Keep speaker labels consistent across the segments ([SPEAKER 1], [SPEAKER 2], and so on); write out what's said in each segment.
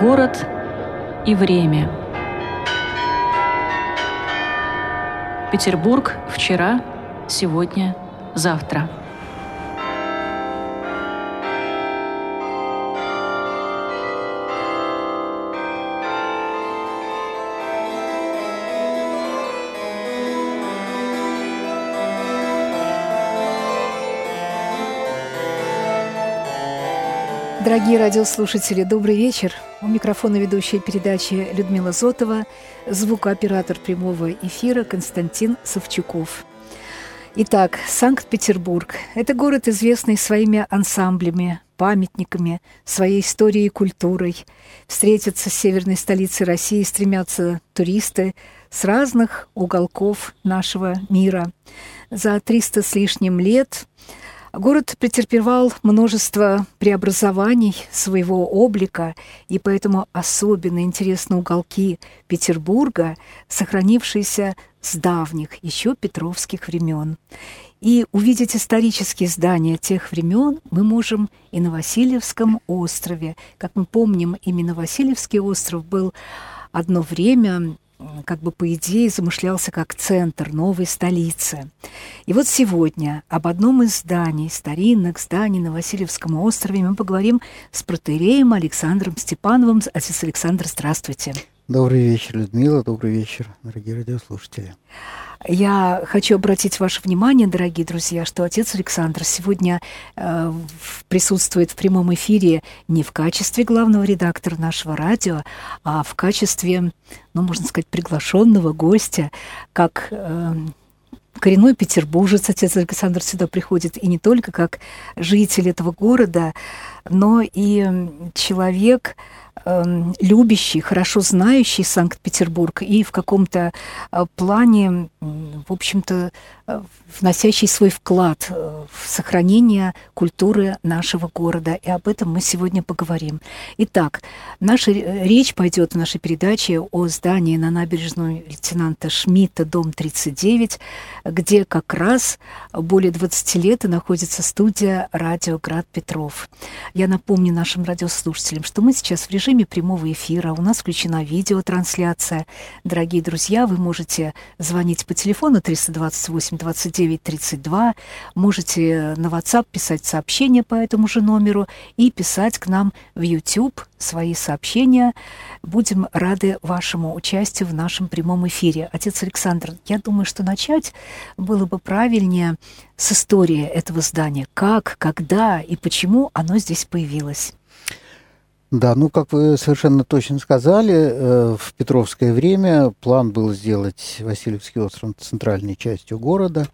[SPEAKER 1] Город и время. Петербург вчера, сегодня, завтра.
[SPEAKER 2] Дорогие радиослушатели, добрый вечер. У микрофона ведущая передачи Людмила Зотова, звукооператор прямого эфира Константин Савчуков. Итак, Санкт-Петербург – это город, известный своими ансамблями, памятниками, своей историей и культурой. Встретиться с северной столицей России стремятся туристы с разных уголков нашего мира. За 300 с лишним лет – Город претерпевал множество преобразований своего облика, и поэтому особенно интересны уголки Петербурга, сохранившиеся с давних, еще петровских времен. И увидеть исторические здания тех времен мы можем и на Васильевском острове. Как мы помним, именно Васильевский остров был одно время как бы по идее замышлялся как центр новой столицы. И вот сегодня об одном из зданий, старинных зданий на Васильевском острове мы поговорим с протереем Александром Степановым. Отец Александр, здравствуйте.
[SPEAKER 3] Добрый вечер, Людмила. Добрый вечер, дорогие радиослушатели.
[SPEAKER 2] Я хочу обратить ваше внимание, дорогие друзья, что отец Александр сегодня э, присутствует в прямом эфире не в качестве главного редактора нашего радио, а в качестве, ну, можно сказать, приглашенного гостя, как э, коренной петербуржец, отец Александр сюда приходит, и не только как житель этого города, но и человек, Эм, любящий, хорошо знающий Санкт-Петербург и в каком-то э, плане, в общем-то, э, вносящий свой вклад э, в сохранение культуры нашего города. И об этом мы сегодня поговорим. Итак, наша речь пойдет в нашей передаче о здании на набережную лейтенанта Шмидта, дом 39, где как раз более 20 лет и находится студия «Радио Град Петров». Я напомню нашим радиослушателям, что мы сейчас в режиме прямого эфира, у нас включена видеотрансляция. Дорогие друзья, вы можете звонить по телефону 328 29 32, можете на WhatsApp писать сообщения по этому же номеру и писать к нам в YouTube свои сообщения. Будем рады вашему участию в нашем прямом эфире. Отец Александр, я думаю, что начать было бы правильнее с истории этого здания. Как, когда и почему оно здесь появилось.
[SPEAKER 3] Да, ну, как вы совершенно точно сказали, э, в Петровское время план был сделать Васильевский остров центральной частью города,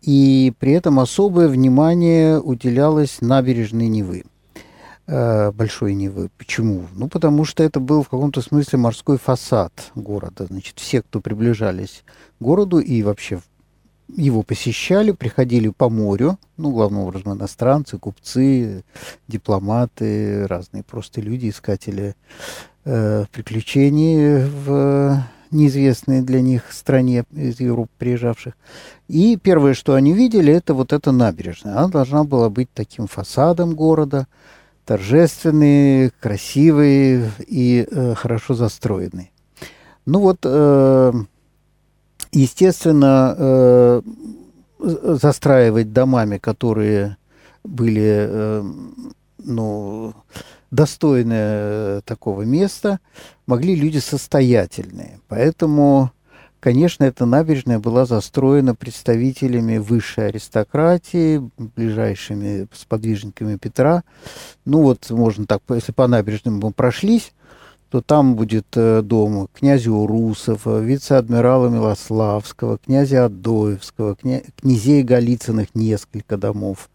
[SPEAKER 3] и при этом особое внимание уделялось набережной Невы, Большой Невы. Почему? Ну, потому что это был в каком-то смысле морской фасад города. Значит, все, кто приближались к городу и вообще его посещали, приходили по морю, ну, главным образом, иностранцы, купцы, дипломаты, разные просто люди, искатели э, приключений в неизвестной для них стране из Европы приезжавших. И первое, что они видели, это вот эта набережная. Она должна была быть таким фасадом города, торжественный, красивый и э, хорошо застроенный. Ну вот... Э, Естественно, э, застраивать домами, которые были э, ну, достойны э, такого места, могли люди состоятельные. Поэтому, конечно, эта набережная была застроена представителями высшей аристократии, ближайшими сподвижниками Петра. Ну вот, можно так, если по набережным мы прошлись, то там будет э, дом князя Урусова, вице-адмирала Милославского, князя Адоевского, кня... князей Голицыных несколько домов,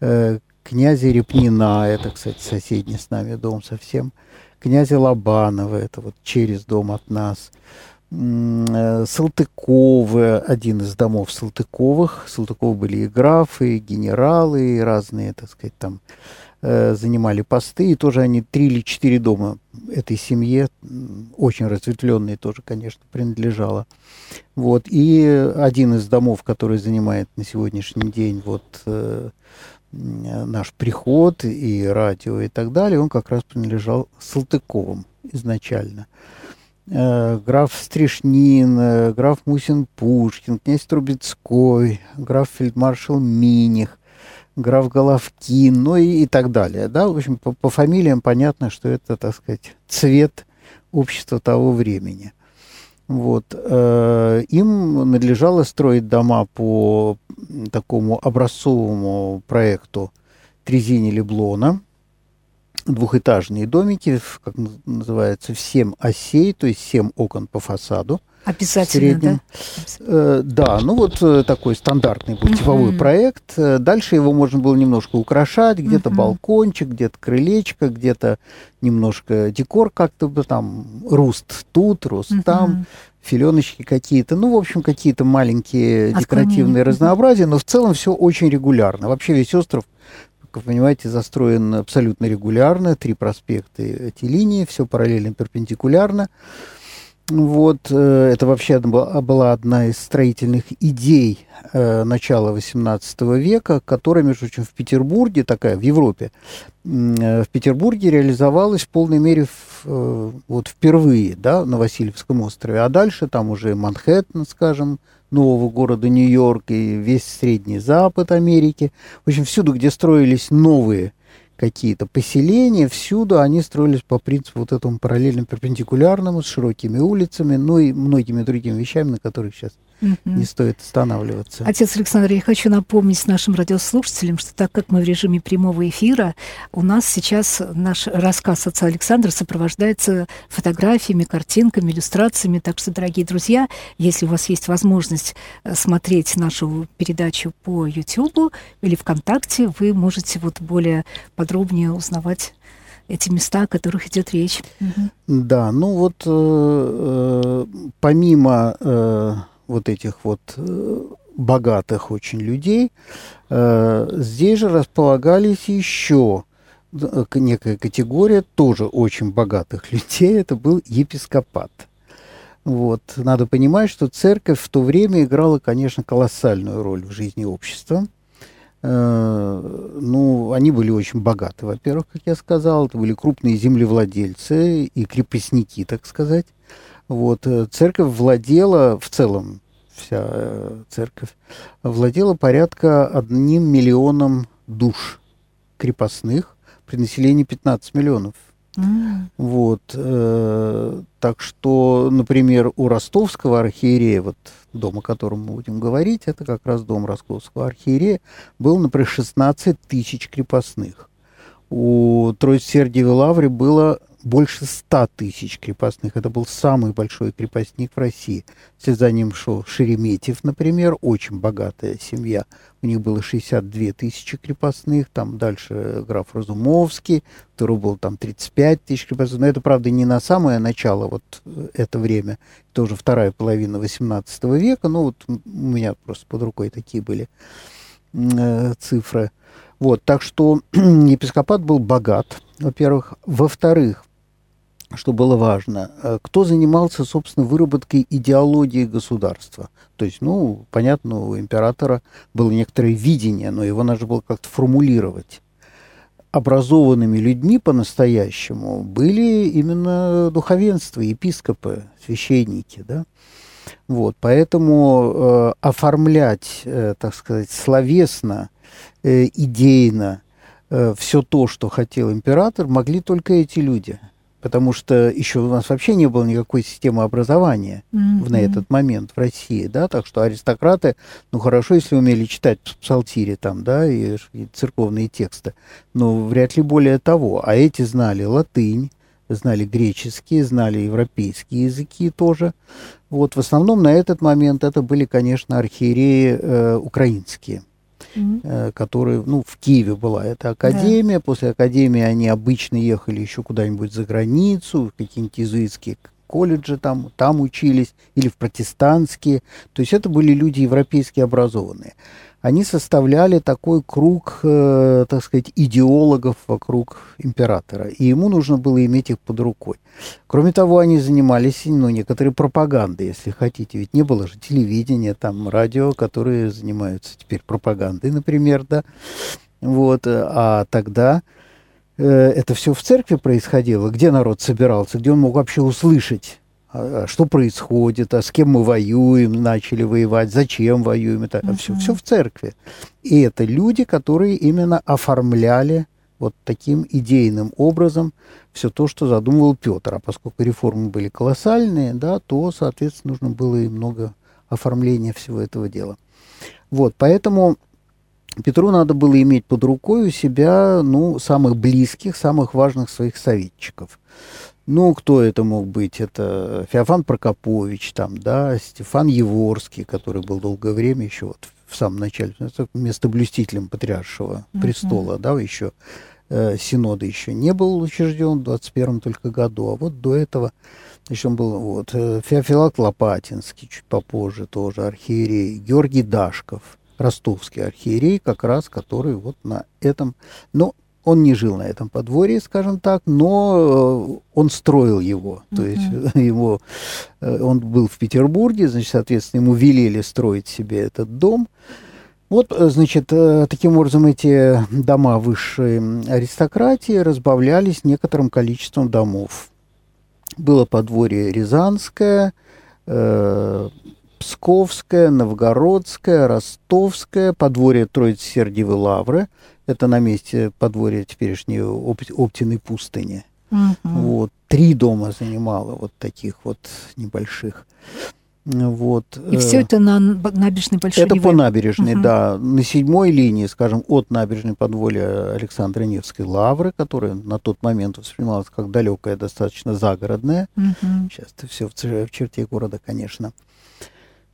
[SPEAKER 3] э, князя Репнина, это, кстати, соседний с нами дом совсем, князя Лобанова, это вот через дом от нас, э, Салтыковы, один из домов Салтыковых. Салтыковы были и графы, и генералы, и разные, так сказать, там Э, занимали посты, и тоже они три или четыре дома этой семье, очень разветвленные тоже, конечно, принадлежало. Вот. И один из домов, который занимает на сегодняшний день вот, э, наш приход и радио и так далее, он как раз принадлежал Салтыковым изначально. Э, граф Стришнин, э, граф Мусин-Пушкин, князь Трубецкой, граф фельдмаршал Миних, граф Головкин, ну и, и так далее. Да? В общем, по, по фамилиям понятно, что это, так сказать, цвет общества того времени. Вот. Э, им надлежало строить дома по такому образцовому проекту Трезини Леблона – двухэтажные домики, как называется, в 7 осей, то есть 7 окон по фасаду.
[SPEAKER 2] Обязательно, да?
[SPEAKER 3] Э, да, ну вот э, такой стандартный был типовой uh-huh. проект. Э, дальше его можно было немножко украшать, где-то uh-huh. балкончик, где-то крылечко, где-то немножко декор как-то бы там, руст тут, руст uh-huh. там, филеночки какие-то, ну, в общем, какие-то маленькие декоративные разнообразия, но в целом все очень регулярно. Вообще весь остров вы понимаете, застроен абсолютно регулярно, три проспекта эти линии, все параллельно, перпендикулярно. Вот, э, это вообще была одна из строительных идей э, начала XVIII века, которая, между прочим, в Петербурге, такая, в Европе, э, в Петербурге реализовалась в полной мере вот впервые, да, на Васильевском острове, а дальше там уже Манхэттен, скажем, нового города Нью-Йорк и весь Средний Запад Америки. В общем, всюду, где строились новые какие-то поселения, всюду они строились по принципу вот этому параллельно перпендикулярному, с широкими улицами, ну и многими другими вещами, на которых сейчас угу. не стоит останавливаться.
[SPEAKER 2] Отец Александр, я хочу напомнить нашим радиослушателям, что так как мы в режиме прямого эфира, у нас сейчас наш рассказ отца Александра сопровождается фотографиями, картинками, иллюстрациями. Так что, дорогие друзья, если у вас есть возможность э, смотреть нашу передачу по YouTube или ВКонтакте, вы можете вот более подробнее узнавать эти места, о которых идет речь.
[SPEAKER 3] Угу. Да, ну вот э, э, помимо э, вот этих вот э, богатых очень людей, э, здесь же располагались еще э, некая категория тоже очень богатых людей, это был епископат. Вот. Надо понимать, что церковь в то время играла, конечно, колоссальную роль в жизни общества. Ну, они были очень богаты, во-первых, как я сказал, это были крупные землевладельцы и крепостники, так сказать. Вот. Церковь владела в целом вся э, церковь, владела порядка одним миллионом душ крепостных при населении 15 миллионов. Mm. Вот. Э, так что, например, у ростовского архиерея, вот дом, о котором мы будем говорить, это как раз дом ростовского архиерея, был, например, 16 тысяч крепостных. У Троиц-Сергиевой лавры было больше ста тысяч крепостных. Это был самый большой крепостник в России. Вслед за ним шел Шереметьев, например, очень богатая семья. У них было 62 тысячи крепостных. Там дальше граф Разумовский, второй был там 35 тысяч крепостных. Но это, правда, не на самое начало вот э, это время. Это уже вторая половина 18 века. Ну, вот у меня просто под рукой такие были э, цифры. Вот, так что епископат был богат, во-первых. Во-вторых, что было важно, э, кто занимался, собственно, выработкой идеологии государства. То есть, ну, понятно, у императора было некоторое видение, но его надо было как-то формулировать. Образованными людьми по-настоящему были именно духовенство, епископы, священники, да. Вот, поэтому э, оформлять, э, так сказать, словесно, э, идейно э, все то, что хотел император, могли только эти люди – потому что еще у нас вообще не было никакой системы образования mm-hmm. на этот момент в России, да, так что аристократы, ну хорошо, если умели читать псалтири там, да, и, и церковные тексты, но вряд ли более того, а эти знали латынь, знали греческие, знали европейские языки тоже. Вот в основном на этот момент это были, конечно, архиереи э, украинские mm-hmm. которые, ну, в Киеве была эта академия. Да. После академии они обычно ехали еще куда-нибудь за границу, в какие-нибудь иезуитские колледжи там, там учились, или в протестантские. То есть это были люди европейские образованные они составляли такой круг, э, так сказать, идеологов вокруг императора, и ему нужно было иметь их под рукой. Кроме того, они занимались, ну, некоторой пропагандой, если хотите, ведь не было же телевидения, там, радио, которые занимаются теперь пропагандой, например, да, Вот, а тогда э, это все в церкви происходило, где народ собирался, где он мог вообще услышать что происходит, а с кем мы воюем, начали воевать, зачем воюем, это uh-huh. все, все в церкви. И это люди, которые именно оформляли вот таким идейным образом все то, что задумывал Петр. А поскольку реформы были колоссальные, да, то, соответственно, нужно было и много оформления всего этого дела. Вот, поэтому Петру надо было иметь под рукой у себя, ну, самых близких, самых важных своих советчиков. Ну, кто это мог быть? Это Феофан Прокопович, там, да, Стефан Еворский, который был долгое время еще вот в самом начале, местоблюстителем патриаршего mm-hmm. престола, да, еще э, синода еще не был учрежден в 21 только году, а вот до этого еще он был вот э, Феофилат Лопатинский, чуть попозже тоже архиерей, Георгий Дашков, ростовский архиерей, как раз который вот на этом, ну, он не жил на этом подворье, скажем так, но э, он строил его. Uh-huh. То есть его, э, он был в Петербурге, значит, соответственно, ему велели строить себе этот дом. Вот, э, значит, таким образом эти дома высшей аристократии разбавлялись некоторым количеством домов. Было подворье Рязанское, Псковское, Новгородское, Ростовское, подворье Троицы-Сергиевой Лавры – это на месте подворья теперешней Оптиной пустыни. Угу. Вот. Три дома занимала вот таких вот небольших. Вот.
[SPEAKER 2] И все это на набережной Большой
[SPEAKER 3] Это по набережной, угу. да. На седьмой линии, скажем, от набережной подволья Александра Невской лавры, которая на тот момент воспринималась как далекая, достаточно загородная. Угу. Сейчас это все в, в черте города, конечно.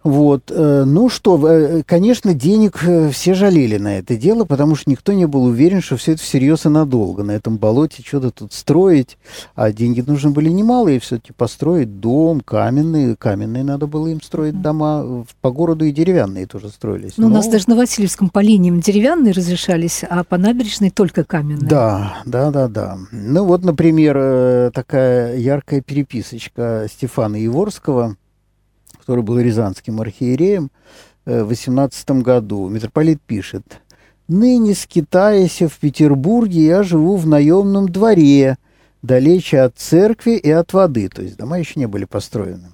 [SPEAKER 3] Вот. Э, ну что, э, конечно, денег э, все жалели на это дело, потому что никто не был уверен, что все это всерьез и надолго. На этом болоте что-то тут строить. А деньги нужны были немалые, все-таки построить дом каменный. Каменные надо было им строить дома. По городу и деревянные тоже строились.
[SPEAKER 2] Но, Но... у нас даже на Васильевском по линиям деревянные разрешались, а по набережной только каменные.
[SPEAKER 3] Да, да, да, да. Ну вот, например, такая яркая переписочка Стефана Еворского – который был рязанским архиереем э, в 18 году. Митрополит пишет, «Ныне, скитаясь в Петербурге, я живу в наемном дворе, далече от церкви и от воды». То есть дома еще не были построены.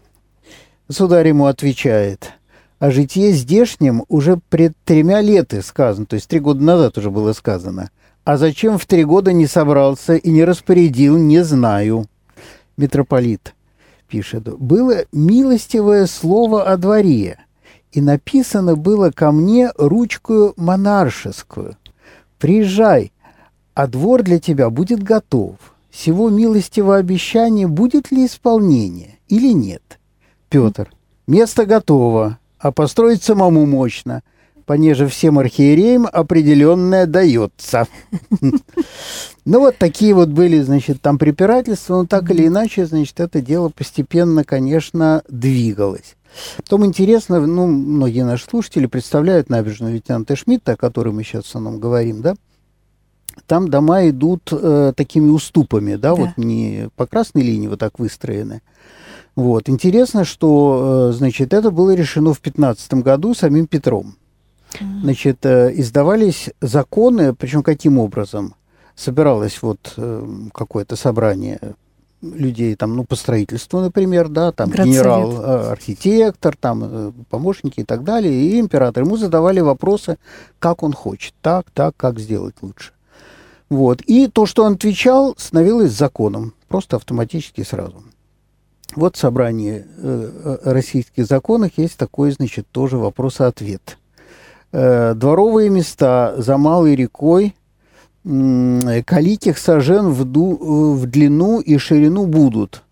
[SPEAKER 3] Государь ему отвечает, о житье здешнем уже пред тремя леты сказано, то есть три года назад уже было сказано. А зачем в три года не собрался и не распорядил, не знаю. Митрополит пишет, было милостивое слово о дворе, и написано было ко мне ручкою монаршескую. Приезжай, а двор для тебя будет готов. Всего милостивого обещания будет ли исполнение или нет? Петр, место готово, а построить самому мощно – понеже всем архиереям определенное дается. Ну вот такие вот были, значит, там препирательства, но так или иначе, значит, это дело постепенно, конечно, двигалось. Потом интересно, ну, многие наши слушатели представляют набережную лейтенанта Шмидта, о которой мы сейчас в основном говорим, да? Там дома идут э, такими уступами, да, да, вот не по красной линии вот так выстроены. Вот. Интересно, что, э, значит, это было решено в 15 году самим Петром. Значит, э, издавались законы, причем каким образом? Собиралось вот э, какое-то собрание людей там, ну, по строительству, например, да, там генерал-архитектор, там э, помощники и так далее, и император. Ему задавали вопросы, как он хочет, так, так, как сделать лучше. Вот. И то, что он отвечал, становилось законом, просто автоматически сразу. Вот в собрании э, российских законов есть такой, значит, тоже вопрос-ответ – Э, дворовые места за малой рекой, калитих сажен в, ду, в длину и ширину будут.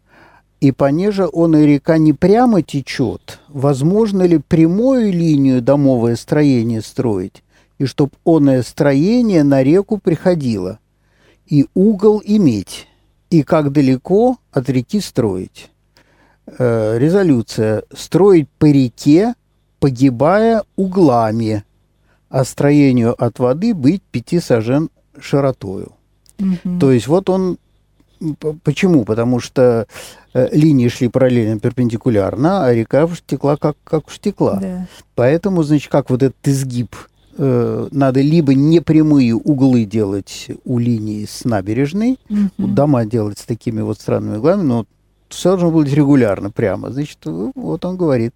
[SPEAKER 3] И понеже он и река не прямо течет, возможно ли прямую линию домовое строение строить, и чтоб оное строение на реку приходило, и угол иметь, и как далеко от реки строить. Э, резолюция. Строить по реке, погибая углами – а строению от воды быть пяти сажен широтою. Угу. То есть вот он Почему? Потому что э, линии шли параллельно, перпендикулярно, а река текла как, как штекла. Да. Поэтому, значит, как вот этот изгиб э, надо либо непрямые углы делать у линии с набережной,
[SPEAKER 2] Мгм.
[SPEAKER 3] дома делать с такими вот странными углами, но все должно быть регулярно прямо. Значит, вот он говорит,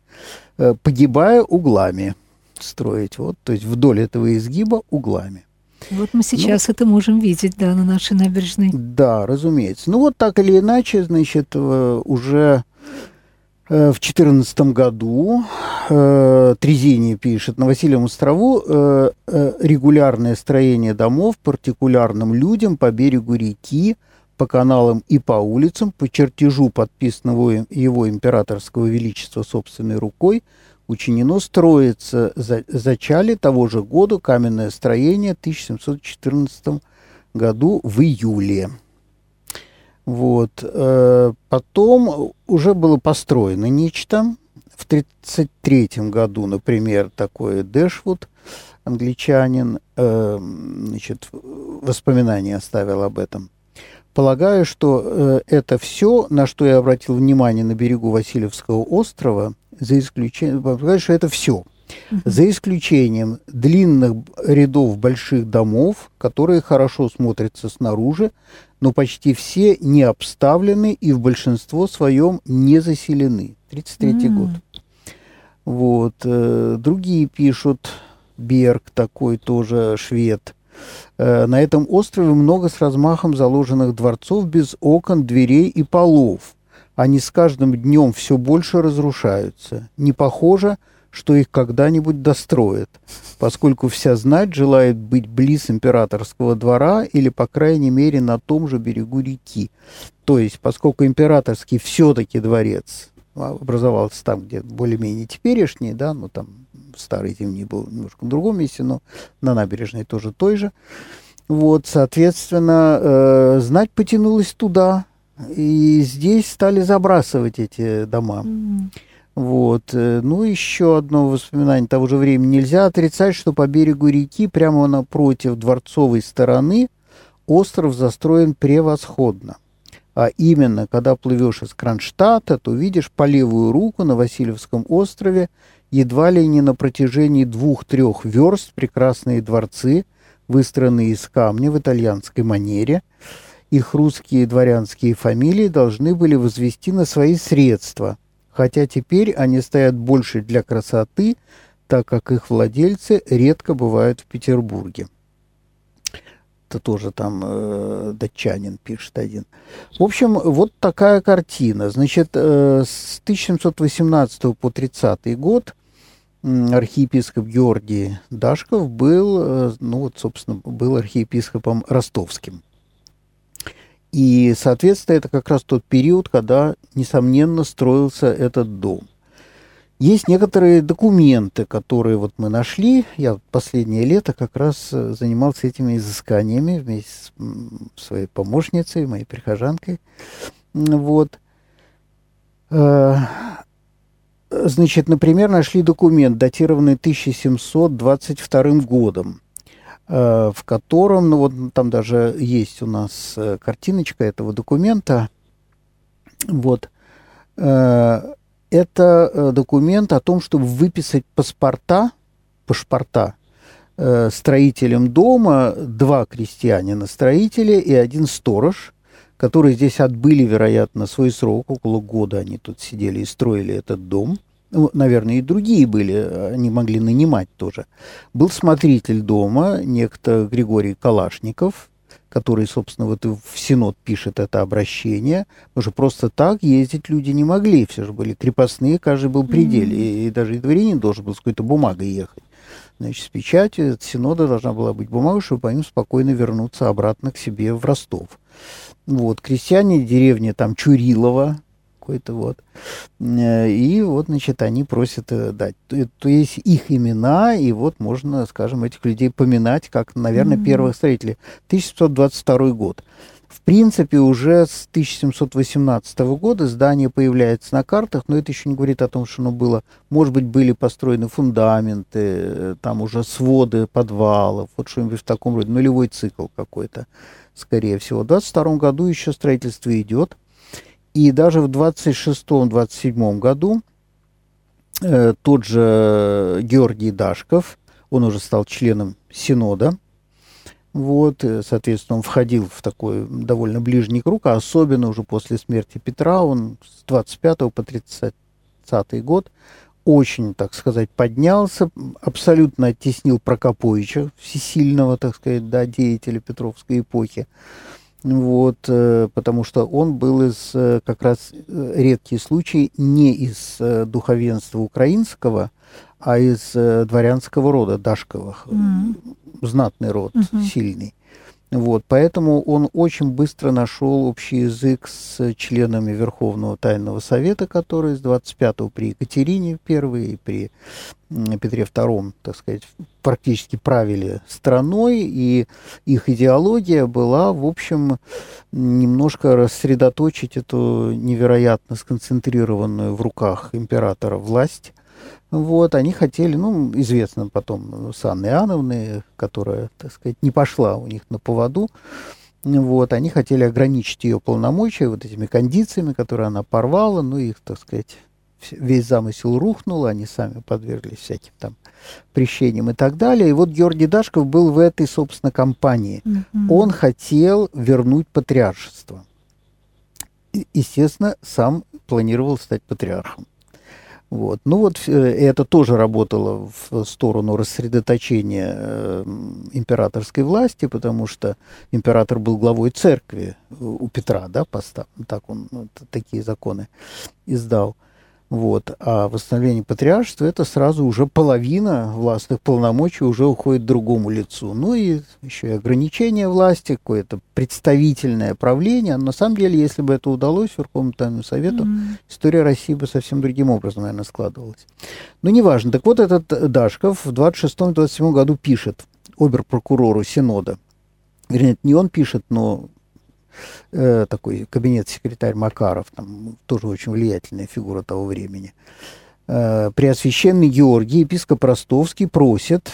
[SPEAKER 3] э, погибая углами строить. Вот, то есть вдоль этого изгиба углами.
[SPEAKER 2] Вот мы сейчас это можем видеть, да, на нашей набережной.
[SPEAKER 3] Да, разумеется. Ну вот так или иначе, значит, э, уже э, в 2014 году э, Трезини пишет, на Васильевом острову э, э, регулярное строение домов партикулярным людям по берегу реки, по каналам и по улицам, по чертежу подписанного его императорского величества собственной рукой, учинено строится за, зачале того же года каменное строение в 1714 году в июле. Вот. э, Потом уже было построено нечто. В 1933 году, например, такой Дэшвуд, англичанин, э, значит, воспоминания оставил об этом. Полагаю, что э, это все, на что я обратил внимание на берегу Васильевского острова, за исключением, полагаю, что это все. За исключением длинных рядов больших домов, которые хорошо смотрятся снаружи, но почти все не обставлены и в большинство своем не заселены. 33
[SPEAKER 2] М.
[SPEAKER 3] год. Вот. э, Другие пишут, Берг такой тоже швед. Э, На этом острове много с размахом заложенных дворцов без окон, дверей и полов. Они с каждым днем все больше разрушаются. Не похоже, что их когда-нибудь достроят, поскольку вся знать желает быть близ императорского двора или, по крайней мере, на том же берегу реки. То есть, поскольку императорский все-таки дворец образовался там, где более-менее теперешний, да, ну там старый зимний был немножко в другом месте, но на набережной тоже той же. Вот, соответственно, э, знать потянулась туда, и здесь стали забрасывать эти дома.
[SPEAKER 2] М.
[SPEAKER 3] Вот. э, Ну, еще одно воспоминание того же времени. Нельзя отрицать, что по берегу реки, прямо напротив дворцовой стороны, остров застроен превосходно. А именно, когда плывешь из Кронштадта, то видишь по левую руку на Васильевском острове едва ли не на протяжении двух-трех верст прекрасные дворцы, выстроенные из камня в итальянской манере. Их русские дворянские фамилии должны были возвести на свои средства, хотя теперь они стоят больше для красоты, так как их владельцы редко бывают в Петербурге. Это тоже там э, датчанин пишет один. В общем, вот такая картина. Значит, э, с 1718 по 30 год архиепископ Георгий Дашков был, э, ну вот, собственно, был архиепископом ростовским. И, соответственно, это как раз тот период, когда, несомненно, строился этот дом. Есть некоторые документы, которые вот мы нашли. Я последнее лето как раз э, занимался этими изысканиями вместе с своей помощницей, моей прихожанкой. Вот. Э, Значит, например, нашли документ, датированный 1722 годом, э, в котором, ну вот там даже есть у нас картиночка этого документа. Вот. Это э, документ о том, чтобы выписать паспорта, паспорта э, строителям дома, два крестьянина-строителя и один сторож, которые здесь отбыли, вероятно, свой срок, около года они тут сидели и строили этот дом. Ну, наверное, и другие были, они могли нанимать тоже. Был смотритель дома, некто Григорий Калашников, который, собственно, вот в Синод пишет это обращение, потому что просто так ездить люди не могли, все же были крепостные, каждый был пределе, и, и даже и дворянин должен был с какой-то бумагой ехать. Значит, с печатью от Синода должна была быть бумага, чтобы по ним спокойно вернуться обратно к себе в Ростов. Вот, крестьяне деревни там Чурилова, какой-то вот. Э, И вот, значит, они просят э, дать. То, то есть их имена, и вот можно, скажем, этих людей поминать как, наверное,
[SPEAKER 2] Мгм.
[SPEAKER 3] первых строителей. 1722 год. В принципе, уже с 1718 года здание появляется на картах, но это еще не говорит о том, что оно было, может быть, были построены фундаменты, э, там уже своды подвалов, вот что-нибудь в таком роде, нулевой цикл какой-то, скорее всего. В 22 году еще строительство идет, и даже в 26-27 году э, тот же Георгий Дашков, он уже стал членом Синода. Вот, соответственно, он входил в такой довольно ближний круг, а особенно уже после смерти Петра, он с 25 по 30 год очень, так сказать, поднялся, абсолютно оттеснил Прокоповича, всесильного, так сказать, да, деятеля Петровской эпохи. Вот, э, потому что он был из, э, как раз, э, редкий случай, не из духовенства украинского, а из дворянского рода Дашковых. Mm-hmm. Знатный род, mm-hmm. сильный. Вот, поэтому он очень быстро нашел общий язык с членами Верховного Тайного Совета, которые с 25-го при Екатерине I и при Петре II, так сказать, практически правили страной, и их идеология была, в общем, немножко рассредоточить эту невероятно сконцентрированную в руках императора власть – вот, они хотели, ну, известно потом с Анной Иоанновной, которая, так сказать, не пошла у них на поводу, вот, они хотели ограничить ее полномочия вот этими кондициями, которые она порвала, ну, их, так сказать, весь замысел рухнул, они сами подверглись всяким там прещениям и так далее. И вот Георгий Дашков был в этой, собственно, компании. Mm-hmm. Он хотел вернуть патриаршество. Естественно, сам планировал стать патриархом. Вот. Ну вот э, это тоже работало в сторону рассредоточения э, императорской власти, потому что император был главой церкви у Петра, да, поста, так он вот, такие законы издал. Вот. А восстановление патриаршества – это сразу уже половина властных полномочий уже уходит другому лицу. Ну и еще и ограничение власти, какое-то представительное правление. Но на самом деле, если бы это удалось Верховному Тайному Совету, mm-hmm. история России бы совсем другим образом, наверное, складывалась. Но неважно. Так вот, этот Дашков в 26-27 году пишет оберпрокурору Синода. Вернее, не он пишет, но э, такой кабинет-секретарь Макаров, там тоже очень влиятельная фигура того времени. Э, Преосвященный Георгий, епископ Ростовский, просит,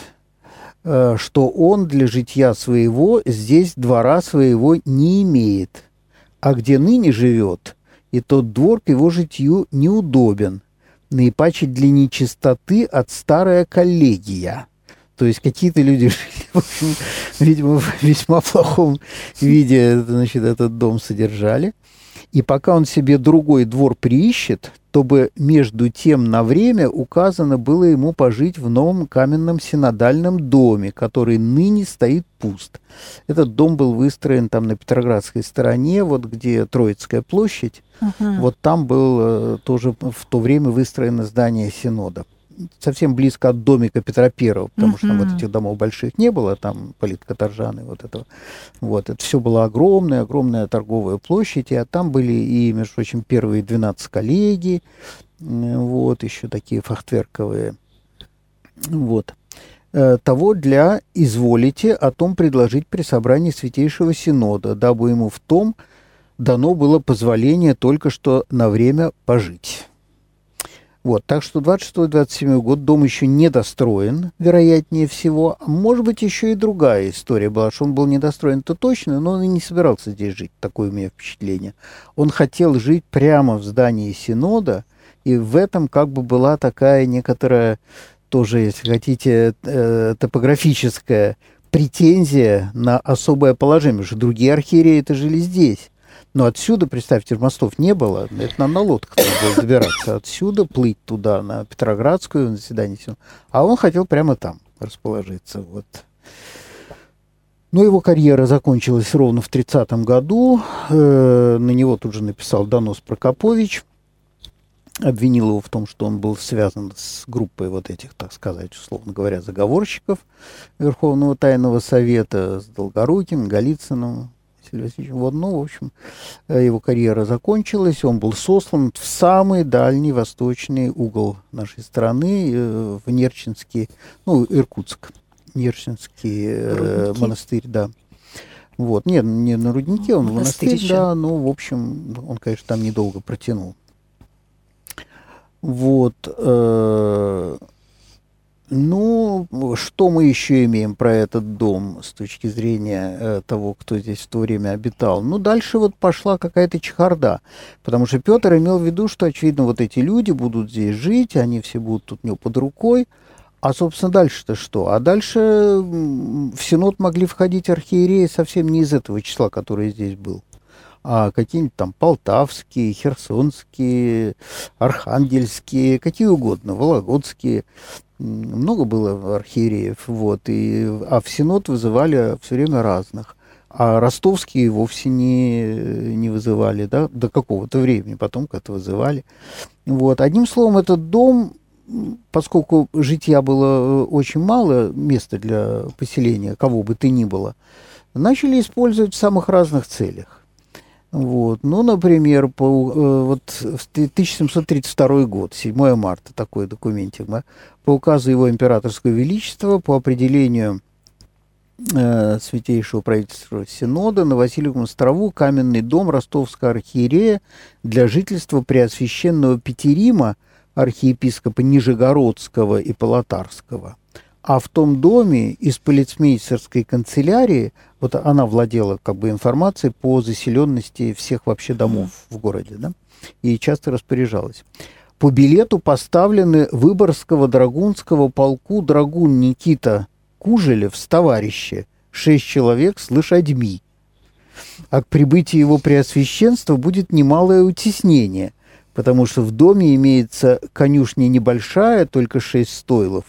[SPEAKER 3] э, что он для житья своего здесь двора своего не имеет, а где ныне живет, и тот двор к его житью неудобен, наипаче для нечистоты от старая коллегия – то есть какие-то люди жили, видимо, в весьма плохом виде значит, этот дом содержали. И пока он себе другой двор приищет, то бы между тем на время указано было ему пожить в новом каменном синодальном доме, который ныне стоит пуст. Этот дом был выстроен там на Петроградской стороне, вот где Троицкая площадь. Uh-huh. Вот там было э, тоже в то время выстроено здание Синода совсем близко от домика Петра Первого, потому что там вот этих домов больших не было, там политкоторжаны, вот этого. Вот, это все было огромная, огромная торговая площадь, а там были и, между прочим, первые 12 коллегий, вот, еще такие фахтверковые, вот э, того для «изволите о том предложить при собрании Святейшего Синода, дабы ему в том дано было позволение только что на время пожить». Вот, так что 26-27 год дом еще не достроен, вероятнее всего. Может быть, еще и другая история была, что он был недостроен, это точно, но он и не собирался здесь жить, такое у меня впечатление. Он хотел жить прямо в здании Синода, и в этом как бы была такая некоторая, тоже, если хотите, э, топографическая претензия на особое положение, потому что другие архиереи это жили здесь. Но отсюда, представьте, мостов не было, это нам на лодках надо было добираться. Отсюда плыть туда, на Петроградскую, на заседание. А он хотел прямо там расположиться. Вот. Но его карьера закончилась ровно в 30-м году. Э, на него тут же написал донос Прокопович. Обвинил его в том, что он был связан с группой вот этих, так сказать, условно говоря, заговорщиков Верховного Тайного Совета, с Долгоруким, Голицыным, Василий Васильевич. Вот, ну, в общем, э, его карьера закончилась, он был сослан в самый дальний восточный угол нашей страны, э, в Нерчинский, ну, Иркутск, Нерчинский э, монастырь, да. Вот, нет, не на руднике, он монастырь, монастырь да, но, в общем, он, конечно, там недолго протянул. Вот, э, ну, что мы еще имеем про этот дом с точки зрения э, того, кто здесь в то время обитал? Ну, дальше вот пошла какая-то чехарда, потому что Петр имел в виду, что, очевидно, вот эти люди будут здесь жить, они все будут тут у него под рукой, А, собственно, дальше-то что? А дальше в Синод могли входить архиереи совсем не из этого числа, который здесь был, а какие-нибудь там полтавские, херсонские, архангельские, какие угодно, вологодские. Много было архиереев, вот, и, а в Синод вызывали все время разных. А ростовские вовсе не, не вызывали, да, до какого-то времени, потом как-то вызывали. Вот. Одним словом, этот дом поскольку житья было э, очень мало места для поселения, кого бы ты ни было, начали использовать в самых разных целях. Вот. Ну, например, по, э, вот в 1732 год, 7 марта, такой документик, по указу его императорского величества, по определению э, Святейшего правительства Синода на Васильевом острову каменный дом Ростовского архиерея для жительства Преосвященного Петерима – архиепископа Нижегородского и Полотарского. А в том доме из полицмейстерской канцелярии, вот она владела как бы информацией по заселенности всех вообще домов в городе, да, и часто распоряжалась. По билету поставлены Выборгского драгунского полку драгун Никита Кужелев с товарищи, шесть человек с лошадьми. А к прибытии его преосвященства будет немалое утеснение – потому что в доме имеется конюшня небольшая, только шесть стойлов,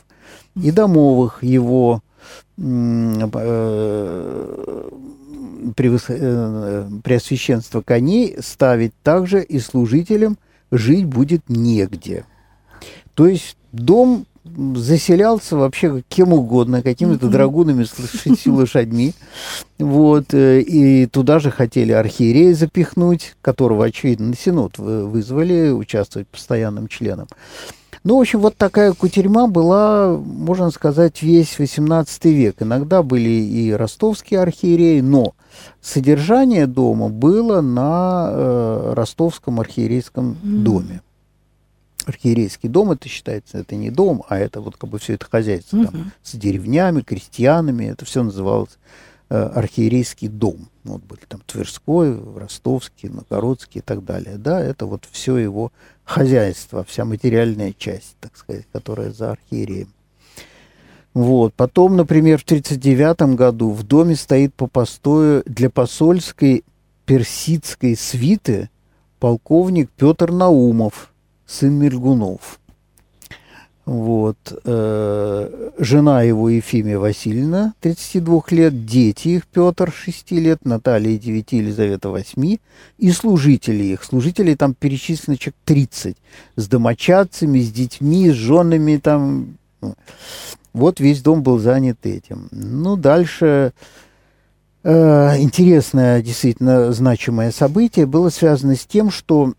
[SPEAKER 3] и домовых его э, э, преосвященство коней ставить также и служителям жить будет негде. То есть дом заселялся вообще кем угодно, какими-то драгунами с лошадьми. Вот, э, и туда же хотели архиерея запихнуть, которого, очевидно, на Синод вызвали участвовать постоянным членом. Ну, в общем, вот такая кутерьма была, можно сказать, весь XVIII век. Иногда были и ростовские архиереи, но содержание дома было на э, ростовском архиерейском доме архиерейский дом это считается, это не дом, а это вот как бы все это хозяйство угу. там, с деревнями, крестьянами, это все называлось архиерейский дом. Вот были там Тверской, Ростовский, Новгородский и так далее. Да, это вот все его хозяйство, вся материальная часть, так сказать, которая за архиереем. Вот. Потом, например, в 1939 году в доме стоит по постою для посольской персидской свиты полковник Петр Наумов – сын Мельгунов. Вот. Э, жена его Ефимия Васильевна, 32 лет, дети их Петр, 6 лет, Наталья 9, Елизавета 8, и служители их. Служителей там перечислено человек 30, с домочадцами, с детьми, с женами там. Вот весь дом был занят этим. Ну, дальше э, интересное, действительно значимое событие было связано с тем, что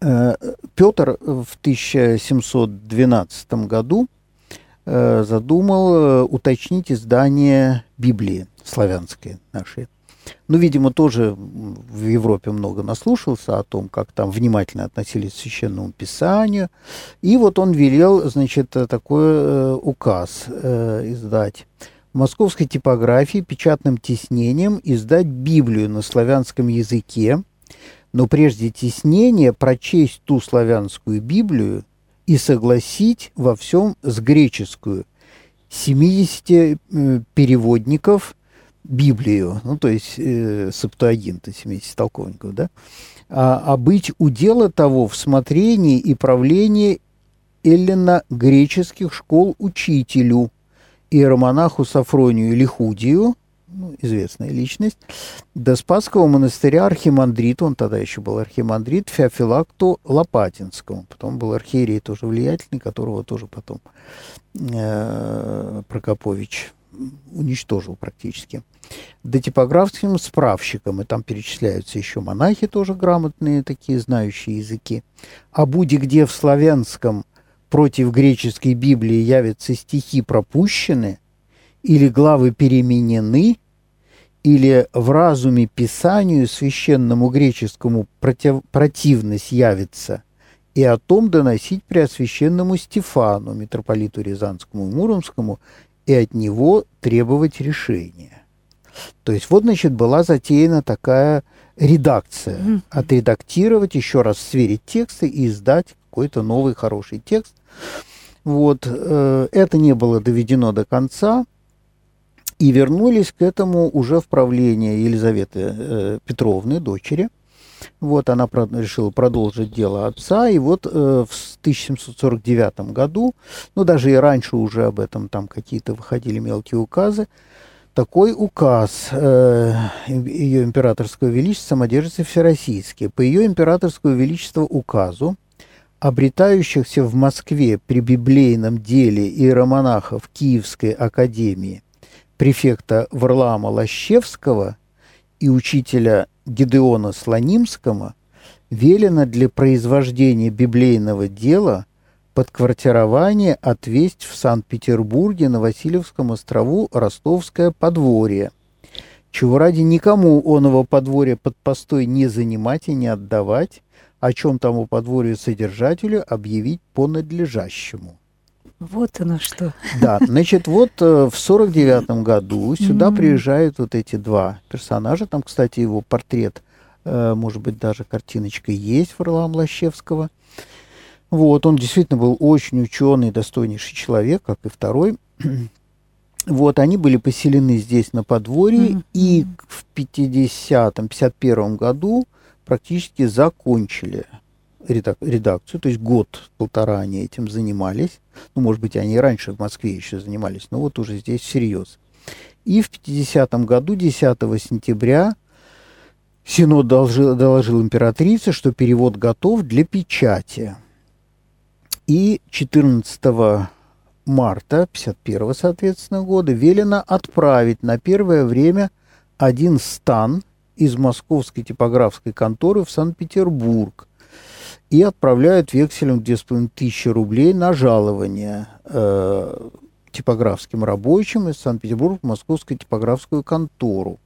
[SPEAKER 3] Петр в 1712 году э, задумал э, уточнить издание Библии славянской нашей. Ну, видимо, тоже в Европе много наслушался о том, как там внимательно относились к священному писанию. И вот он велел, значит, такой указ издать. В московской типографии печатным тиснением издать Библию на славянском языке но прежде теснения прочесть ту славянскую Библию и согласить во всем с греческую. 70 э, переводников Библию, ну, то есть э, септуагинта, 70 толковников, да, а, а быть удела того в смотрении и правлении эллино-греческих школ учителю, иеромонаху Сафронию Лихудию, ну, известная личность, до Спасского монастыря архимандрит, он тогда еще был архимандрит, Феофилакту Лопатинскому. Потом был архиерей тоже влиятельный, которого тоже потом э, Прокопович уничтожил практически. До типографским справщикам, и там перечисляются еще монахи тоже грамотные, такие знающие языки. А буди где в славянском против греческой Библии явятся стихи пропущены – или главы переменены, или в разуме Писанию священному греческому против, противность явится, и о том доносить преосвященному Стефану, митрополиту Рязанскому и Муромскому, и от него требовать решения. То есть вот, значит, была затеяна такая редакция. Отредактировать, еще раз сверить тексты и издать какой-то новый хороший текст – Вот, э, это не было доведено до конца, и вернулись к этому уже в правление Елизаветы э, Петровны, дочери. Вот она решила продолжить дело отца, и вот э, в 1749 году, ну даже и раньше уже об этом там какие-то выходили мелкие указы, такой указ э, ее императорского величества самодержится всероссийский. По ее императорского величества указу обретающихся в Москве при библейном деле иеромонахов Киевской академии префекта Варлаама Лощевского и учителя Гедеона Слонимского велено для произвождения библейного дела подквартирование отвесть в Санкт-Петербурге на Васильевском острову Ростовское подворье, чего ради никому оного подворья под постой не занимать и не отдавать, о чем тому подворью содержателю объявить по надлежащему.
[SPEAKER 2] Вот оно что.
[SPEAKER 3] Да, значит, вот э, в сорок девятом году сюда mm-hmm. приезжают вот эти два персонажа. Там, кстати, его портрет, э, может быть, даже картиночка есть Варлам Лощевского. Вот, он действительно был очень ученый, достойнейший человек, как и второй. Вот, они были поселены здесь на подворье, mm-hmm. и в 50-м, 51 году практически закончили редакцию, то есть год-полтора они этим занимались. Ну, может быть, они и раньше в Москве еще занимались, но вот уже здесь всерьез. И в 50-м году, 10 сентября, Синод доложил, доложил императрице, что перевод готов для печати. И 14 марта 51 соответственно, года велено отправить на первое время один стан из московской типографской конторы в Санкт-Петербург и отправляют векселем 2500 рублей на жалование э, типографским рабочим из Санкт-Петербурга в Московскую типографскую контору.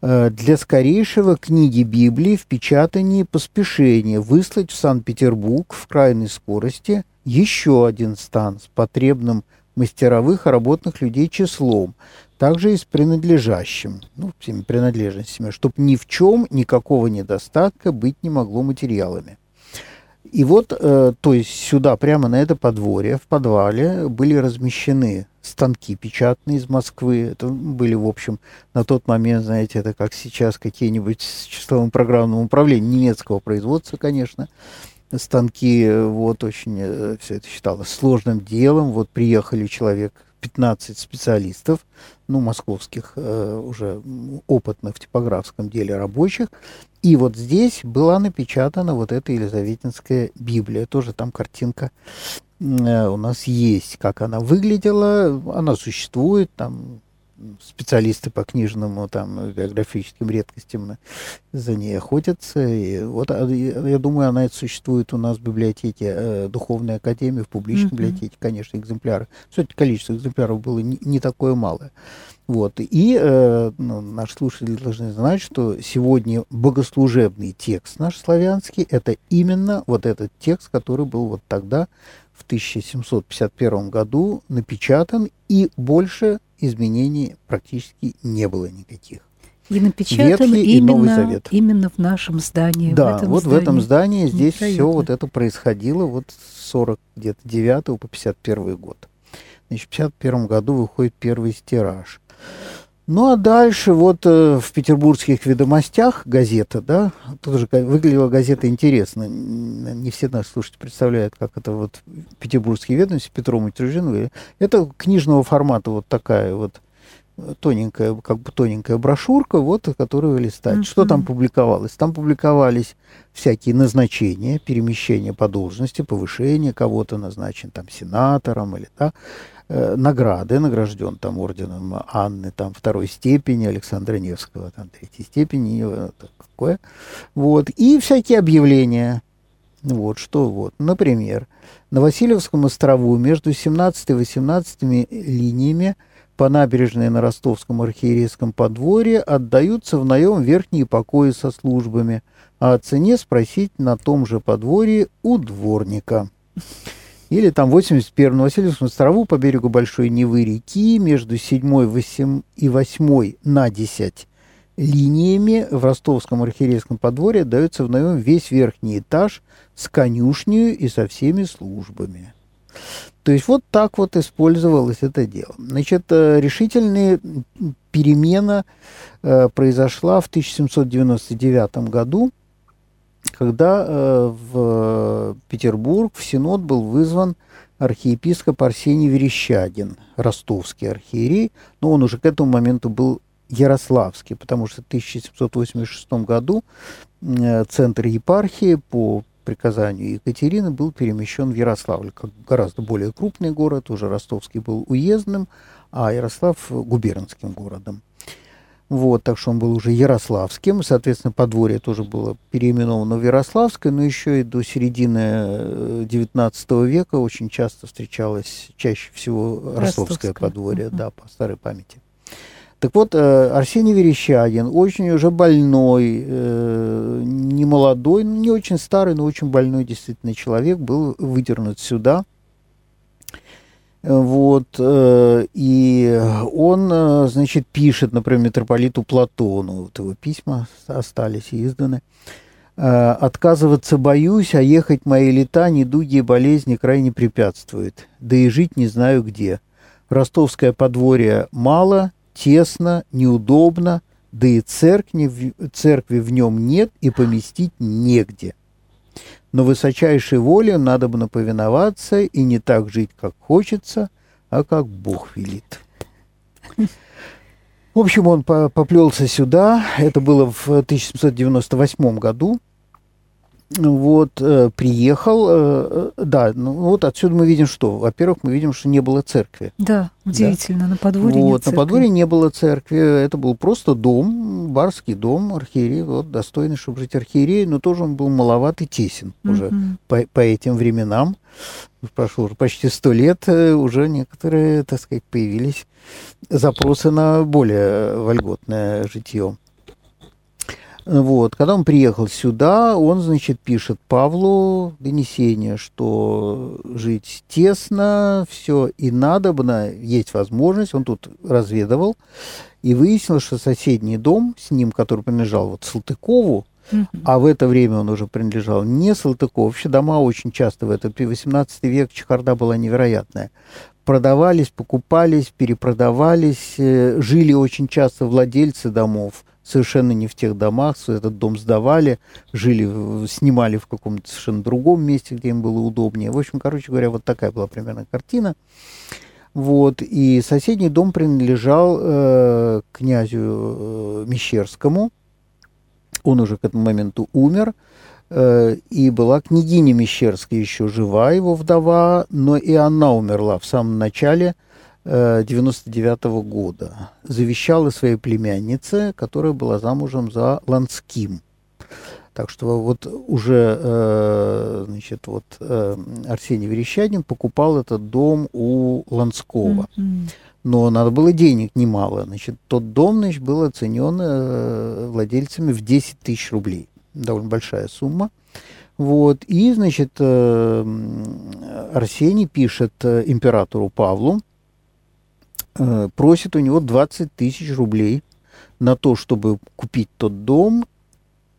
[SPEAKER 3] Э, для скорейшего книги Библии в печатании поспешения выслать в Санкт-Петербург в крайней скорости еще один стан с потребным мастеровых и работных людей числом, также и с принадлежащим, ну, всеми принадлежностями, чтобы ни в чем никакого недостатка быть не могло материалами. И вот, э, то есть сюда, прямо на это подворье, в подвале были размещены станки печатные из Москвы. Это были, в общем, на тот момент, знаете, это как сейчас какие-нибудь с числовым программным управлением немецкого производства, конечно, станки, вот очень э, все это считалось сложным делом. Вот приехали человек 15 специалистов, ну, московских, э, уже опытных в типографском деле рабочих. И вот здесь была напечатана вот эта Елизаветинская Библия. Тоже там картинка э, у нас есть, как она выглядела. Она существует, там специалисты по книжному, там, биографическим редкостям за ней охотятся. И вот, а, я думаю, она существует у нас в библиотеке э, Духовной Академии, в публичной mm-hmm. библиотеке, конечно, экземпляры. Кстати, количество экземпляров было не, не такое малое. Вот. И э, ну, наши слушатели должны знать, что сегодня богослужебный текст наш славянский – это именно вот этот текст, который был вот тогда, в 1751 году, напечатан, и больше изменений практически не было никаких.
[SPEAKER 2] И напечатан Ветхий именно, и Новый Завет. именно в нашем здании.
[SPEAKER 3] Да, в этом вот здании. в этом здании здесь все вот это происходило вот с 40 где-то 9 по 51 год. Значит, в 51 году выходит первый стираж. Ну а дальше вот э, в петербургских ведомостях газета, да, тоже выглядела газета интересно. Не все наши слушатели представляют, как это вот петербургские ведомости Петром Тружиновой. Это книжного формата вот такая вот тоненькая, как бы тоненькая брошюрка, вот, которую листать. Mm-hmm. Что там публиковалось? Там публиковались всякие назначения, перемещения по должности, повышение кого-то назначен там сенатором или да, э, награды, награжден там орденом Анны там второй степени, Александра Невского там третьей степени, такое. Вот. И всякие объявления. Вот что вот. Например, на Васильевском острову между 17 и 18 линиями по набережной на Ростовском архиерейском подворье отдаются в наем верхние покои со службами, а о цене спросить на том же подворье у дворника. Или там 81 на Васильевском острову по берегу Большой Невы реки между 7 и 8 на 10 линиями в ростовском архиерейском подворье дается в наем весь верхний этаж с конюшней и со всеми службами. То есть вот так вот использовалось это дело. Значит, э, решительная перемена э, произошла в 1799 году, когда э, в Петербург, в Синод был вызван архиепископ Арсений Верещагин, ростовский архиерей, но он уже к этому моменту был Ярославский, потому что в 1786 году центр епархии по приказанию Екатерины был перемещен в Ярославль, как гораздо более крупный город, уже ростовский был уездным, а Ярослав губернским городом. Вот, так что он был уже Ярославским, соответственно, подворье тоже было переименовано в Ярославское, но еще и до середины XIX э, века очень часто встречалось чаще всего ростовское, ростовское. подворье, uh-huh. да, по старой памяти. Так вот, э, Арсений Верещагин, очень уже больной, э, не молодой, не очень старый, но очень больной действительно человек, был выдернут сюда. Вот, э, и он, значит, пишет, например, митрополиту Платону, вот его письма остались изданы. «Отказываться боюсь, а ехать мои лета, недуги и болезни крайне препятствуют, да и жить не знаю где. Ростовское подворье мало, тесно, неудобно, да и церкви, церкви в нем нет и поместить негде. Но высочайшей воле надо бы повиноваться и не так жить, как хочется, а как Бог велит. В общем, он поплелся сюда. Это было в 1798 году вот, э, приехал, э, э, да, ну вот отсюда мы видим что? Во-первых, мы видим, что не было церкви.
[SPEAKER 2] Да, удивительно, да? на подворье
[SPEAKER 3] Вот, на подворье не было церкви, это был просто дом, барский дом, архиерей, вот, достойный, чтобы жить архиерей, но тоже он был маловат и тесен уже по, по этим временам. Прошло уже почти сто лет, уже некоторые, так сказать, появились запросы на более вольготное житье. Вот. Когда он приехал сюда, он, значит, пишет Павлу донесение, что жить тесно, все и надобно, есть возможность. Он тут разведывал и выяснил, что соседний дом с ним, который принадлежал вот Салтыкову, а в это время он уже принадлежал не Салтыкову. Вообще дома очень часто в этот 18 век чехарда была невероятная. Продавались, покупались, перепродавались, э, жили очень часто владельцы домов совершенно не в тех домах, этот дом сдавали, жили, снимали в каком-то совершенно другом месте, где им было удобнее. В общем, короче говоря, вот такая была примерно картина. Вот, и соседний дом принадлежал э, князю э, Мещерскому. Он уже к этому моменту умер. Э, и была княгиня Мещерская еще жива, его вдова, но и она умерла в самом начале – 99 -го года. Завещала своей племяннице, которая была замужем за Ланским. Так что вот уже, э, значит, вот э, Арсений Верещагин покупал этот дом у Ланского. Mm-hmm. Но надо было денег немало. Значит, тот дом, значит, был оценен э, владельцами в 10 тысяч рублей. Довольно большая сумма. Вот. И, значит, Арсений пишет императору Павлу, Э, просит у него 20 тысяч рублей на то, чтобы купить тот дом,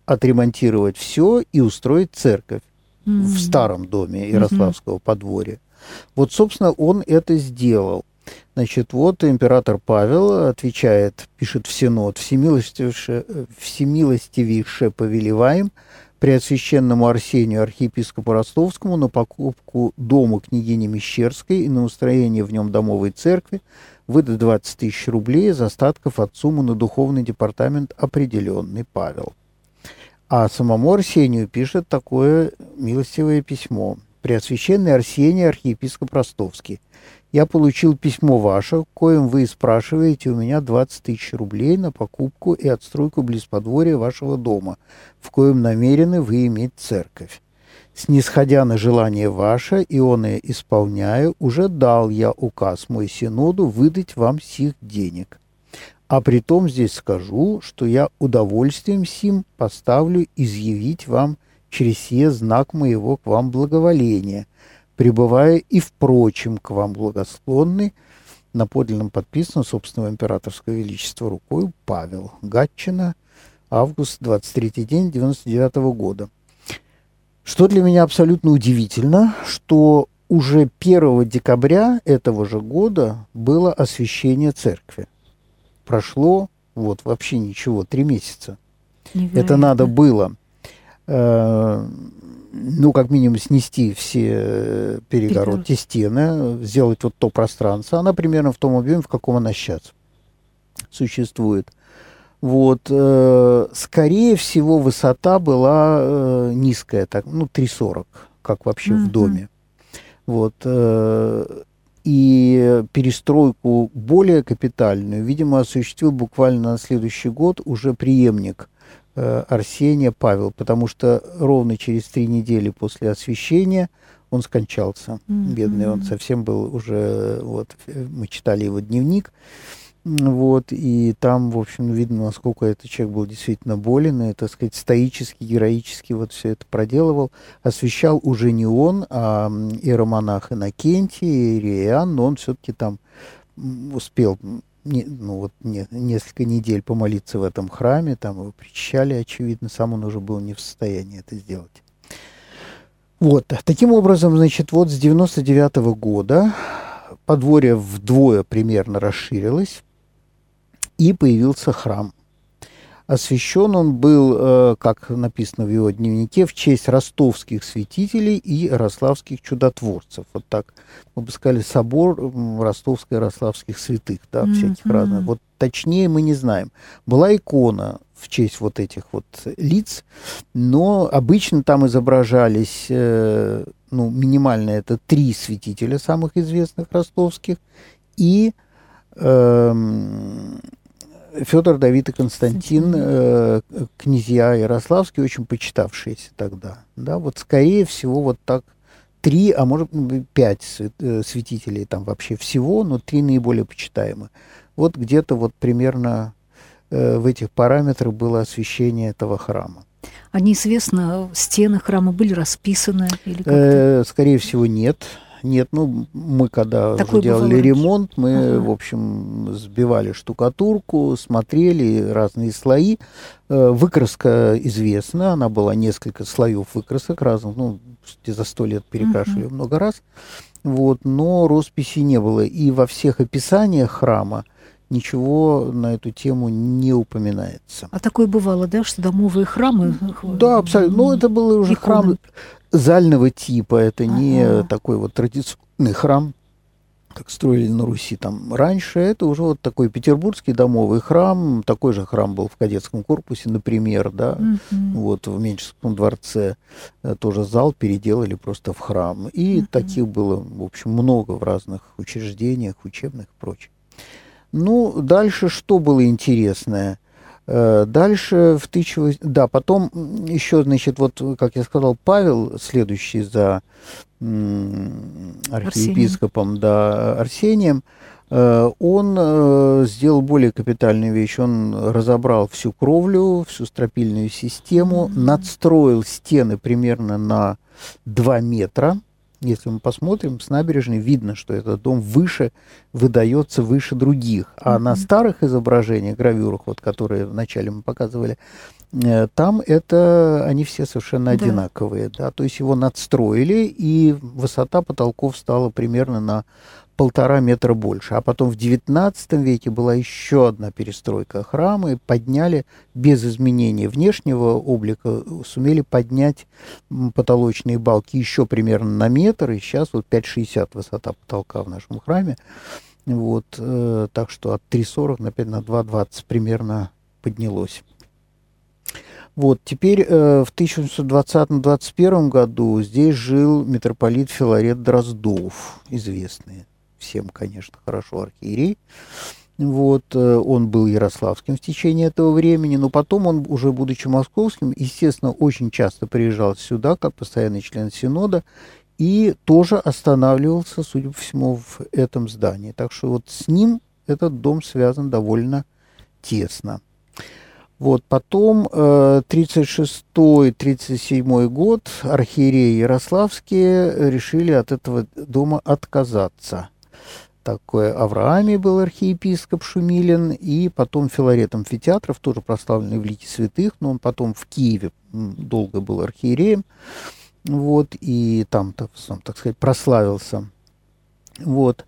[SPEAKER 3] отремонтировать все и устроить церковь mm-hmm. в старом доме Ярославского mm-hmm. подворья. Вот, собственно, он это сделал. Значит, вот император Павел отвечает, пишет в Синод, «Всемилостивейше, всемилостивейше повелеваем Преосвященному Арсению, архиепископу Ростовскому, на покупку дома княгини Мещерской и на устроение в нем домовой церкви выдать 20 тысяч рублей из остатков от суммы на духовный департамент определенный Павел. А самому Арсению пишет такое милостивое письмо. Преосвященный Арсений, архиепископ Ростовский. Я получил письмо ваше, коим вы спрашиваете у меня 20 тысяч рублей на покупку и отстройку близ подворья вашего дома, в коем намерены вы иметь церковь снисходя на желание ваше, и он и исполняю, уже дал я указ мой синоду выдать вам сих денег. А при том здесь скажу, что я удовольствием сим поставлю изъявить вам через сие знак моего к вам благоволения, пребывая и впрочем к вам благосклонный, на подлинном подписано собственного императорского величества рукой Павел Гатчина, август 23 день 99 -го года. Что для меня абсолютно удивительно, что уже 1 декабря этого же года было освящение церкви. Прошло вот вообще ничего, три месяца. Невероятно. Это надо было, э, ну, как минимум, снести все перегородки, стены, сделать вот то пространство. Она примерно в том объеме, в каком она сейчас существует. Вот, э, скорее всего, высота была э, низкая, так, ну, 3,40, как вообще mm-hmm. в доме. Вот, э, и перестройку более капитальную, видимо, осуществил буквально на следующий год уже преемник э, Арсения Павел, потому что ровно через три недели после освящения он скончался, mm-hmm. бедный, он совсем был уже, вот, мы читали его дневник, вот, и там, в общем, видно, насколько этот человек был действительно болен, и, так сказать, стоически, героически вот все это проделывал. Освещал уже не он, а иеромонах Иннокентий, Иериан, но он все-таки там успел не, ну, вот, не, несколько недель помолиться в этом храме, там его причащали, очевидно, сам он уже был не в состоянии это сделать. Вот, таким образом, значит, вот с 99 -го года подворье вдвое примерно расширилось, и появился храм. Освящен он был, э, как написано в его дневнике, в честь ростовских святителей и ярославских чудотворцев. Вот так, мы бы сказали, собор ростовско-ярославских святых, да, mm-hmm. всяких разных. Вот точнее мы не знаем. Была икона в честь вот этих вот лиц, но обычно там изображались, э, ну, минимально это три святителя самых известных ростовских и э, Федор, Давид и Константин, э, князья Ярославские, очень почитавшиеся тогда. Да, вот скорее всего вот так три, а может быть пять э, святителей там вообще всего, но три наиболее почитаемые. Вот где-то вот примерно э, в этих параметрах было освящение этого храма.
[SPEAKER 2] А неизвестно, стены храма были расписаны? Или
[SPEAKER 3] э, скорее всего, нет. Нет, ну, мы когда Такой делали ремонт, мы, ага. в общем, сбивали штукатурку, смотрели разные слои. Э, выкраска известна, она была несколько слоев выкрасок разных, ну, за сто лет перекрашивали ага. много раз. Вот, но росписи не было. И во всех описаниях храма ничего на эту тему не упоминается.
[SPEAKER 2] А такое бывало, да, что домовые храмы?
[SPEAKER 3] Да, абсолютно. Ну, это был уже Иконы. храм зального типа, это ага. не такой вот традиционный храм, как строили на Руси там раньше. Это уже вот такой петербургский домовый храм. Такой же храм был в кадетском корпусе, например, да. Угу. Вот в Меньшевском дворце э, тоже зал переделали просто в храм. И угу. таких было, в общем, много в разных учреждениях, учебных и прочее. Ну, дальше что было интересное? Э, дальше в 1000... Да, потом еще, значит, вот, как я сказал, Павел, следующий за архиепископом, Арсением. да, Арсением, э, он э, сделал более капитальную вещь. Он разобрал всю кровлю, всю стропильную систему, mm-hmm. надстроил стены примерно на 2 метра – если мы посмотрим с набережной, видно, что этот дом выше, выдается выше других. А mm-hmm. на старых изображениях, гравюрах, вот, которые вначале мы показывали, э, там это они все совершенно одинаковые. Да. Да? То есть его надстроили, и высота потолков стала примерно на полтора метра больше. А потом в XIX веке была еще одна перестройка храма, и подняли без изменения внешнего облика, сумели поднять потолочные балки еще примерно на метр, и сейчас вот 5,60 высота потолка в нашем храме. Вот, э, так что от 3,40 на 5 на 2,20 примерно поднялось. Вот, теперь э, в 1820-21 году здесь жил митрополит Филарет Дроздов, известный всем, конечно, хорошо архиерей. Вот, э, он был ярославским в течение этого времени, но потом он, уже будучи московским, естественно, очень часто приезжал сюда, как постоянный член Синода, и тоже останавливался, судя по всему, в этом здании. Так что вот с ним этот дом связан довольно тесно. Вот, потом 36-37 э, год архиереи Ярославские решили от этого дома отказаться такой Авраамий был архиепископ Шумилин, и потом Филарет Амфитеатров, тоже прославленный в лике святых, но он потом в Киеве долго был архиереем. вот, и там, так, сказать, прославился. Вот.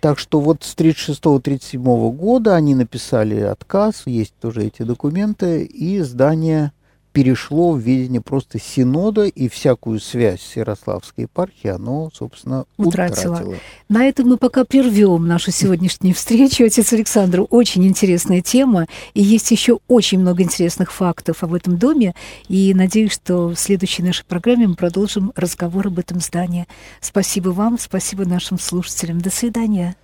[SPEAKER 3] Так что вот с 1936-1937 года они написали отказ, есть тоже эти документы, и здание перешло в видение просто синода, и всякую связь с Ярославской епархией оно, собственно, утратило. утратило.
[SPEAKER 2] На этом мы пока прервем нашу сегодняшнюю встречу. Отец Александр, очень интересная тема, и есть еще очень много интересных фактов об этом доме, и надеюсь, что в следующей нашей программе мы продолжим разговор об этом здании. Спасибо вам, спасибо нашим слушателям. До свидания.